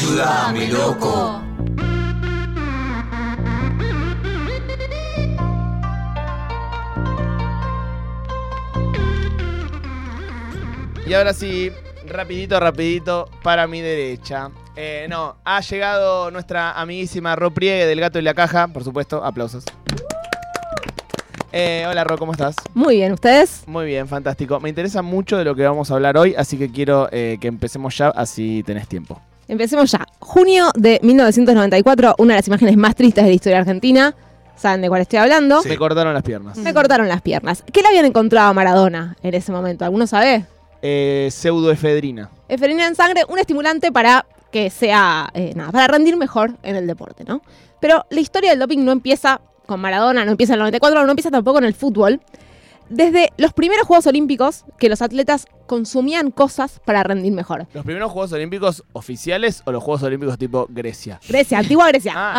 Ayúdame, loco. Y ahora sí, rapidito, rapidito, para mi derecha. Eh, no, ha llegado nuestra amiguísima Ro Priegue del Gato y la Caja, por supuesto, aplausos. Eh, hola Ro, ¿cómo estás? Muy bien, ¿ustedes? Muy bien, fantástico. Me interesa mucho de lo que vamos a hablar hoy, así que quiero eh, que empecemos ya, así tenés tiempo. Empecemos ya. Junio de 1994, una de las imágenes más tristes de la historia argentina. ¿Saben de cuál estoy hablando? Me cortaron las piernas. Me cortaron las piernas. ¿Qué le habían encontrado a Maradona en ese momento? ¿Alguno sabe? Eh, pseudoefedrina. Efedrina en sangre, un estimulante para que sea, eh, nada, para rendir mejor en el deporte, ¿no? Pero la historia del doping no empieza con Maradona, no empieza en el 94, no empieza tampoco en el fútbol. Desde los primeros Juegos Olímpicos que los atletas consumían cosas para rendir mejor. ¿Los primeros Juegos Olímpicos oficiales o los Juegos Olímpicos tipo Grecia? Grecia, antigua Grecia. Ah,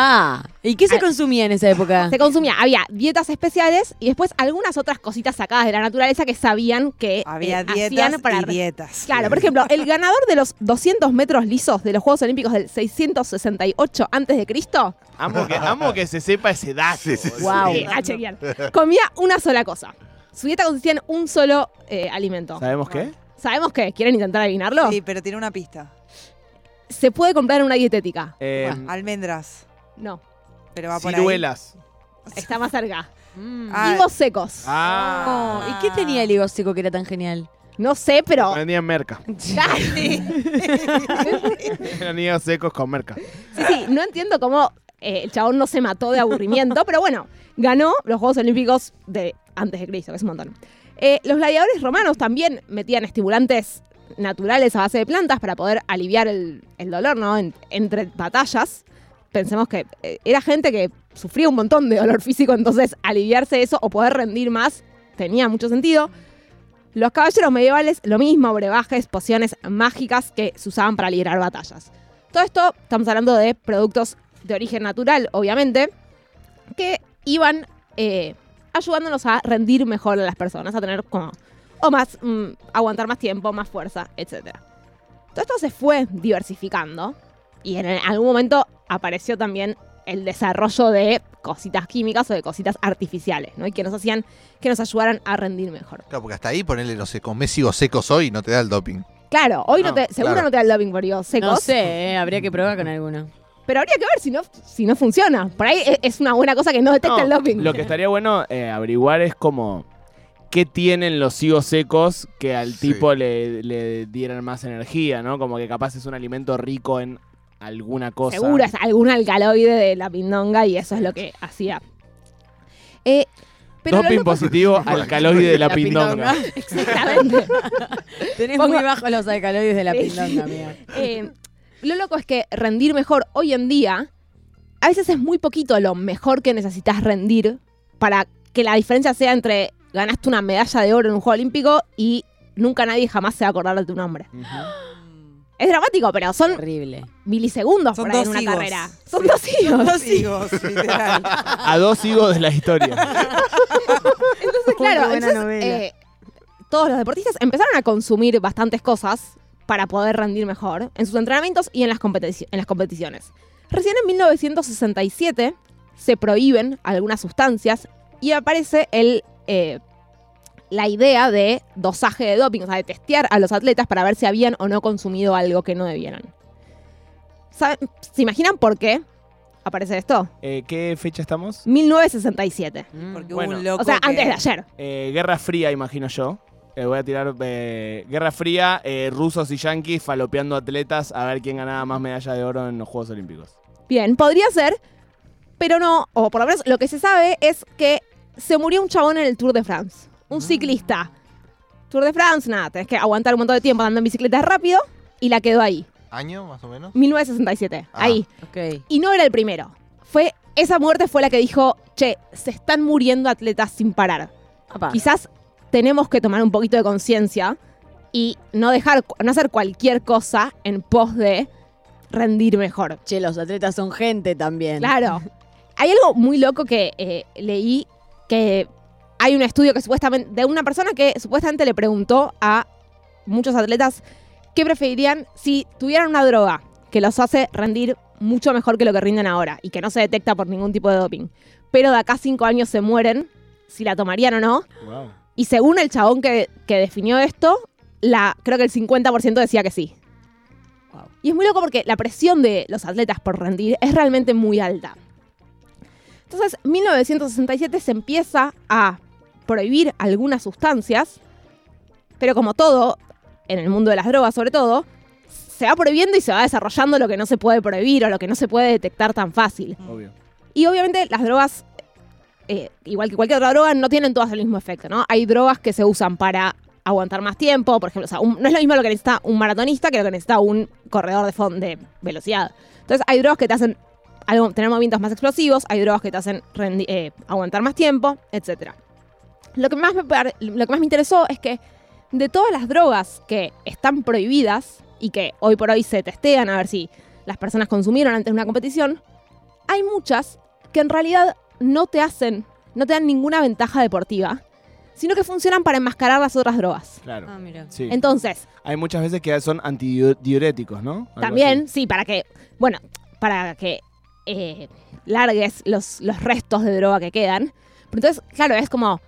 Ah, ¿y qué se Ah. consumía en esa época? Se consumía, había dietas especiales y después algunas otras cositas sacadas de la naturaleza que sabían que Había eh, dietas hacían para y dietas. Claro, por ejemplo, el ganador de los 200 metros lisos de los Juegos Olímpicos del 668 a.C. amo, que, amo que se sepa ese dato. Sí, sí. Wow. Sí, a chequear. Comía una sola cosa. Su dieta consistía en un solo eh, alimento. ¿Sabemos qué? ¿Sabemos qué? ¿Quieren intentar adivinarlo? Sí, pero tiene una pista. Se puede comprar en una dietética. Eh, Almendras. No, Pero va por ahí. ciruelas. está más cerca. Mm. Ah, Higos secos. Ah. Oh, ¿Y qué tenía el higo seco que era tan genial? No sé, pero... Vendían merca. Eran higos secos con merca. Sí, sí, no entiendo cómo eh, el chabón no se mató de aburrimiento, pero bueno, ganó los Juegos Olímpicos de antes de Cristo, que es un montón. Eh, los gladiadores romanos también metían estimulantes naturales a base de plantas para poder aliviar el, dolor, ¿no? En- entre batallas. Pensemos que eh, era gente que sufría un montón de dolor físico, entonces aliviarse eso o poder rendir más tenía mucho sentido. Los caballeros medievales, lo mismo, brebajes, pociones mágicas que se usaban para librar batallas. Todo esto, estamos hablando de productos de origen natural, obviamente, que iban eh, ayudándonos a rendir mejor a las personas, a tener como, o más, mm, aguantar más tiempo, más fuerza, etc. Todo esto se fue diversificando y en algún momento apareció también el desarrollo de cositas químicas o de cositas artificiales, ¿no? Y que nos hacían, que nos ayudaran a rendir mejor. Claro, porque hasta ahí ponerle, no sé, comés higos secos hoy y no te da el doping. Claro, hoy no, No, te, seguro claro. no te da el doping por higos secos. No sé, eh, habría que probar con alguno. Pero habría que ver si no, si no funciona. Por ahí es- es una buena cosa que no detecta No, el doping. Lo que estaría bueno eh, averiguar es como qué tienen los higos secos que al Sí. tipo le, le dieran más energía, ¿no? Como que capaz es un alimento rico en alguna cosa. Seguro es algún alcaloide de la pindonga y eso es lo que hacía. Eh, pero lo Doping loco- positivo alcaloide de la, La pindonga. pindonga. Exactamente. Tenés Pongo- muy bajos los alcaloides de la Sí. pindonga, amiga. Eh, lo loco es que rendir mejor hoy en día, a veces es muy poquito lo mejor que necesitas rendir para que la diferencia sea entre ganaste una medalla de oro en un juego olímpico y nunca nadie jamás se va a acordar de tu nombre. Es dramático, pero son Horrible. milisegundos Son por ahí en dos una higos. carrera. Son Sí. dos higos. Dos higos, literal. A dos higos de la historia. Entonces, claro, entonces, eh, todos los deportistas empezaron a consumir bastantes cosas para poder rendir mejor en sus entrenamientos y en las, competici- en las competiciones. Recién en 1967 se prohíben algunas sustancias y aparece el, eh, la idea de dosaje de doping, o sea, de testear a los atletas para ver si habían o no consumido algo que no debieran. ¿Saben- ¿Se imaginan por qué aparece esto? Eh, ¿Qué fecha estamos? 1967. Porque Bueno. hubo un loco O sea, que- antes de ayer. Eh, Guerra Fría, imagino yo. Eh, voy a tirar eh, Guerra Fría, eh, rusos y yanquis falopeando atletas a ver quién ganaba más medalla de oro en los Juegos Olímpicos. Bien, podría ser, pero no, o por lo menos lo que se sabe es que se murió un chabón en el Tour de France, un ciclista. Tour de France, nada, tenés que aguantar un montón de tiempo andando en bicicleta rápido y la quedó ahí, ¿Año, más o menos? 1967, Ah. ahí. Ok. Y no era el primero. Fue esa muerte fue la que dijo, "Che, se están muriendo atletas sin parar. Quizás tenemos que tomar un poquito de conciencia y no dejar no hacer cualquier cosa en pos de rendir mejor." Che, los atletas son gente también. Claro. Hay algo muy loco que eh, leí que hay un estudio que supuestamente de una persona que supuestamente le preguntó a muchos atletas qué preferirían si tuvieran una droga que los hace rendir mucho mejor que lo que rinden ahora y que no se detecta por ningún tipo de doping. Pero de acá a cinco años se mueren, si la tomarían o no. Wow. Y según el chabón que, que definió esto, la, creo que el 50% decía que sí. Wow. Y es muy loco porque la presión de los atletas por rendir es realmente muy alta. Entonces, 1967 se empieza a prohibir algunas sustancias, pero como todo, en el mundo de las drogas sobre todo, se va prohibiendo y se va desarrollando lo que no se puede prohibir o lo que no se puede detectar tan fácil. Obvio. Y obviamente las drogas, eh, igual que cualquier otra droga, no tienen todas el mismo efecto, ¿no? Hay drogas que se usan para aguantar más tiempo, por ejemplo, no es lo mismo lo que necesita un maratonista que lo que necesita un corredor de, de velocidad. Entonces hay drogas que te hacen algo- tener movimientos más explosivos, hay drogas que te hacen eh, aguantar más tiempo, etc. Lo que, más lo que más me interesó es que de todas las drogas que están prohibidas y que hoy por hoy se testean a ver si las personas consumieron antes de una competición, hay muchas que en realidad no te hacen, no te dan ninguna ventaja deportiva, sino que funcionan para enmascarar las otras drogas. Claro. Ah, mira. Sí. Entonces, Hay muchas veces que son antidiuréticos, ¿no? Algo también, así. sí, para que, bueno, para que eh, largues los, los restos de droga que quedan. Pero entonces, claro, es como,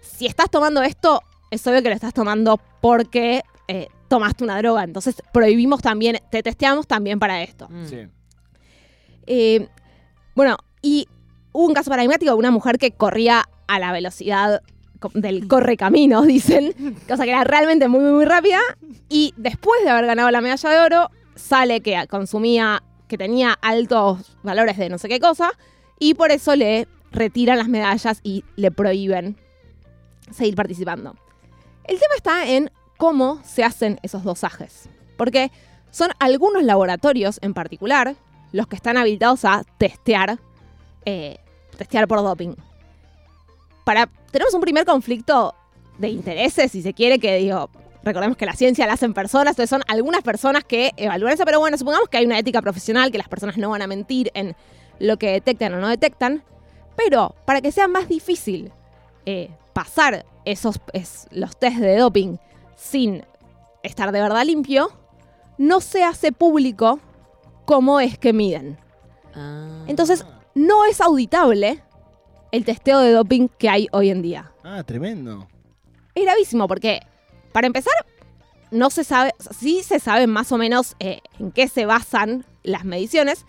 si estás tomando esto, es obvio que lo estás tomando porque eh, tomaste una droga. Entonces, prohibimos también, te testeamos también para esto. Mm. Sí. Eh, bueno, y un caso paradigmático de una mujer que corría a la velocidad del corre camino, dicen, cosa que era realmente muy, muy, muy rápida. Y después de haber ganado la medalla de oro, sale que consumía, que tenía altos valores de no sé qué cosa, y por eso le retiran las medallas y le prohíben seguir participando. El tema está en cómo se hacen esos dosajes, porque son algunos laboratorios en particular los que están habilitados a testear, eh, testear por doping. Para, tenemos un primer conflicto de intereses, si se quiere, que digo, recordemos que la ciencia la hacen personas, entonces son algunas personas que evalúan eso, pero bueno, supongamos que hay una ética profesional, que las personas no van a mentir en lo que detectan o no detectan, pero para que sea más difícil eh, pasar esos es- los test de doping sin estar de verdad limpio, no se hace público cómo es que miden. Ah. Entonces, no es auditable el testeo de doping que hay hoy en día. Ah, tremendo. Es gravísimo porque, para empezar, no se sabe, o sea, sí se sabe más o menos eh, en qué se basan las mediciones,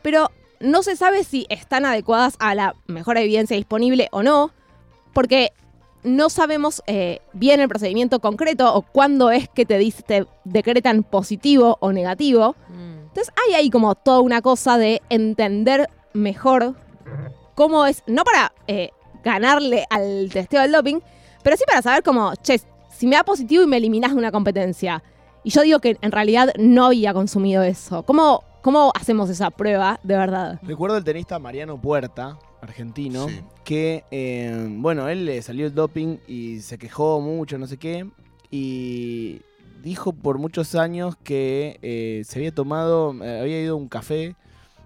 pero no se sabe si están adecuadas a la mejor evidencia disponible o no, porque no sabemos eh, bien el procedimiento concreto o cuándo es que te, dice- te decretan positivo o negativo. Mm. Entonces hay ahí como toda una cosa de entender mejor cómo es, no para eh, ganarle al testeo del doping, pero sí para saber como, che, si me da positivo y me eliminas de una competencia, y yo digo que en realidad no había consumido eso, ¿cómo, cómo hacemos esa prueba de verdad? Recuerdo el tenista Mariano Puerta, argentino, Sí. que, eh, bueno, él le salió el doping y se quejó mucho, no sé qué, y dijo por muchos años que eh, se había tomado, había ido a un café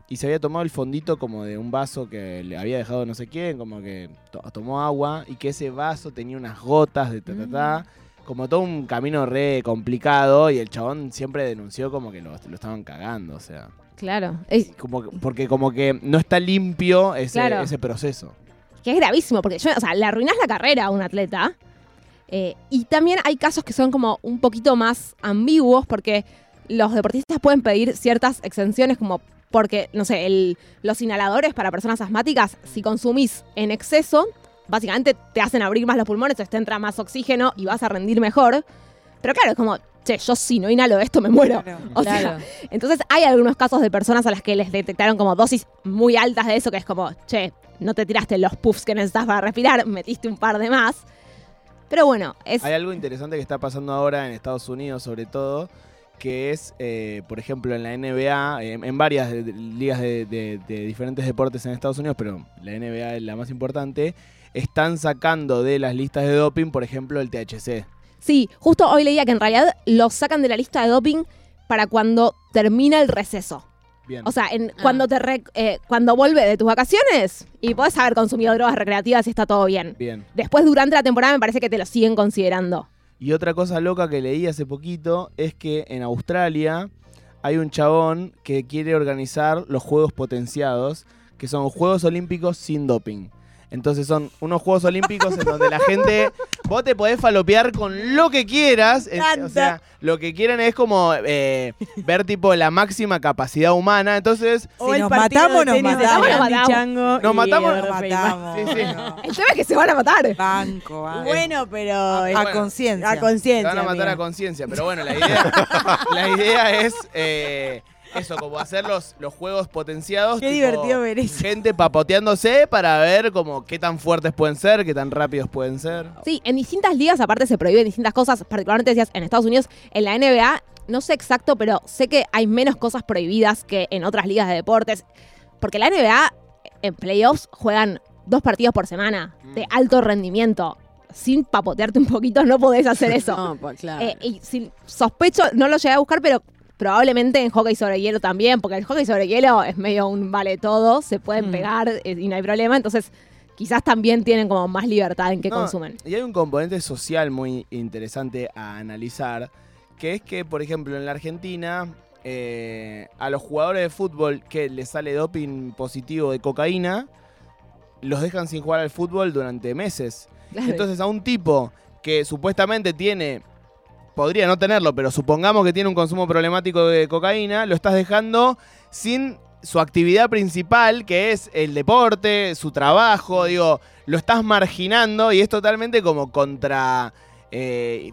y se había tomado el fondito como de un vaso que le había dejado no sé quién, como que to- tomó agua y que ese vaso tenía unas gotas de ta ta ta, como todo un camino re complicado y el chabón siempre denunció como que lo, lo estaban cagando, o sea. Claro, Como que- porque como que no está limpio ese, Claro. ese proceso. que es gravísimo, porque yo, o sea, le arruinas la carrera a un atleta. eh, y también hay casos que son como un poquito más ambiguos, porque los deportistas pueden pedir ciertas exenciones, como porque, no sé, el- los inhaladores para personas asmáticas, si consumís en exceso, básicamente te hacen abrir más los pulmones, entonces te entra más oxígeno y vas a rendir mejor. Pero claro, es como, che, yo si no inhalo esto me muero. Claro. O sea, Claro. entonces hay algunos casos de personas a las que les detectaron como dosis muy altas de eso, que es como, che, no te tiraste los puffs que necesitas para respirar, metiste un par de más. Pero bueno, es... Hay algo interesante que está pasando ahora en Estados Unidos, sobre todo, que es, eh, por ejemplo, en la NBA, en, en varias de- de- ligas de, de- de diferentes deportes en Estados Unidos, pero la NBA es la más importante, están sacando de las listas de doping, por ejemplo, el THC. Sí, justo hoy leía que en realidad lo sacan de la lista de doping para cuando termina el receso. Bien. O sea, en, Ah. cuando te re- eh, cuando vuelve de tus vacaciones y podés haber consumido drogas recreativas y está todo bien. Bien. Después, durante la temporada, me parece que te lo siguen considerando. Y otra cosa loca que leí hace poquito es que en Australia hay un chabón que quiere organizar los Juegos Potenciados, que son Juegos Olímpicos sin doping. Entonces son unos Juegos Olímpicos en donde la gente, vos te podés falopear con lo que quieras. o sea, lo que quieren es como eh, ver tipo la máxima capacidad humana. Entonces, Si nos matamos, nos matamos. matamos. Nos matamos, Nos matamos. Sí, sí. no. El tema es que se van a matar. Banco, banco. Bueno, pero. Ah, a conciencia. a te conciencia. van a matar amiga. a conciencia. Pero bueno, la idea, la idea es eh, eso, como hacer los, los juegos potenciados. Qué tipo, divertido ver eso. Gente papoteándose para ver como qué tan fuertes pueden ser, qué tan rápidos pueden ser. Sí, en distintas ligas aparte se prohíben distintas cosas, particularmente decías en Estados Unidos, en la NBA, no sé exacto, pero sé que hay menos cosas prohibidas que en otras ligas de deportes, porque la NBA en playoffs juegan dos partidos por semana de Mm. alto rendimiento. Sin papotearte un poquito no podés hacer eso. No, pues claro. Eh, y sin- sospecho, no lo llegué a buscar, pero probablemente en hockey sobre hielo también, porque el hockey sobre hielo es medio un vale todo, se pueden Mm. pegar eh, y no hay problema, entonces quizás también tienen como más libertad en qué No, consumen. Y hay un componente social muy interesante a analizar, que es que, por ejemplo, en la Argentina, eh, a los jugadores de fútbol que les sale doping positivo de cocaína, los dejan sin jugar al fútbol durante meses. Claro. Entonces a un tipo que supuestamente tiene, podría no tenerlo, pero supongamos que tiene un consumo problemático de cocaína, lo estás dejando sin su actividad principal, que es el deporte, su trabajo, digo, lo estás marginando y es totalmente como contra... eh,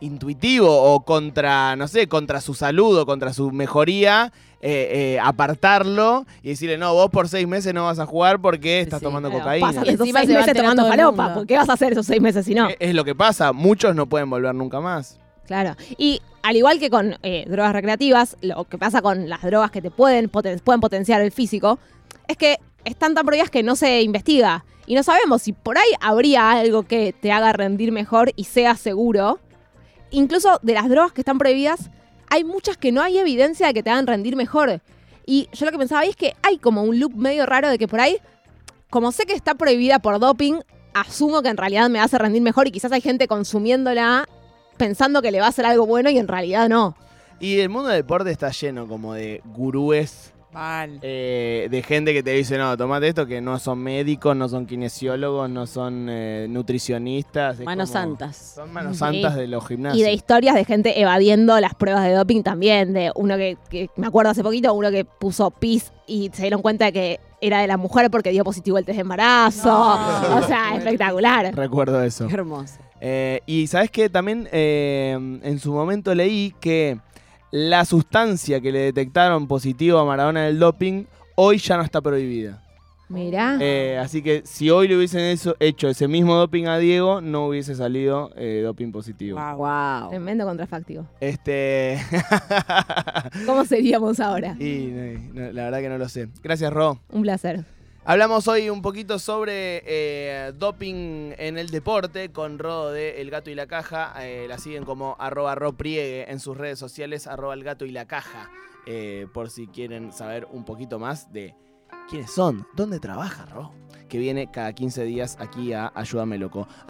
intuitivo o contra, no sé, contra su salud o contra su mejoría, eh, eh, apartarlo y decirle, no, vos por seis meses no vas a jugar porque estás Sí, tomando Claro, cocaína. Pásate esos seis meses tomando falopa. mundo. ¿Por qué vas a hacer esos seis meses si no? Es- Es lo que pasa, muchos no pueden volver nunca más. Claro. Y al igual que con eh, drogas recreativas, lo que pasa con las drogas que te pueden, pueden potenciar el físico, es que están tan prohibidas que no se investiga. Y no sabemos si por ahí habría algo que te haga rendir mejor y sea seguro. Incluso de las drogas que están prohibidas, hay muchas que no hay evidencia de que te hagan rendir mejor. Y yo lo que pensaba ahí es que hay como un loop medio raro de que por ahí, como sé que está prohibida por doping, asumo que en realidad me hace rendir mejor y quizás hay gente consumiéndola pensando que le va a hacer algo bueno y en realidad no. Y el mundo del deporte está lleno como de gurúes, Mal. eh, de gente que te dice, no, tomate esto, que no son médicos, no son kinesiólogos, no son eh, nutricionistas. es Manos como- santas. Son manos Sí. santas de los gimnasios. Y de historias de gente evadiendo las pruebas de doping también, de uno que, que me acuerdo hace poquito, uno que puso pis y se dieron cuenta de que era de la mujer porque dio positivo el test de embarazo. No. O sea, espectacular. Recuerdo eso. Qué hermoso. Eh, y sabes que también eh, en su momento leí que la sustancia que le detectaron positivo a Maradona del doping hoy ya no está prohibida. Mirá. Eh, así que si hoy le hubiesen eso- hecho ese mismo doping a Diego, no hubiese salido eh, doping positivo. Wow. Wow. Tremendo contrafáctico. Este. ¿Cómo seríamos ahora? y no, no, la verdad que no lo sé. Gracias, Ro. Un placer. Hablamos hoy un poquito sobre eh, doping en el deporte con Ro de El Gato y la Caja. Eh, la siguen como arroba Ro Priegue en sus redes sociales, arroba El Gato y la Caja. eh, por si quieren saber un poquito más de quiénes son, dónde trabaja Ro, que viene cada 15 días aquí a Ayúdame Loco.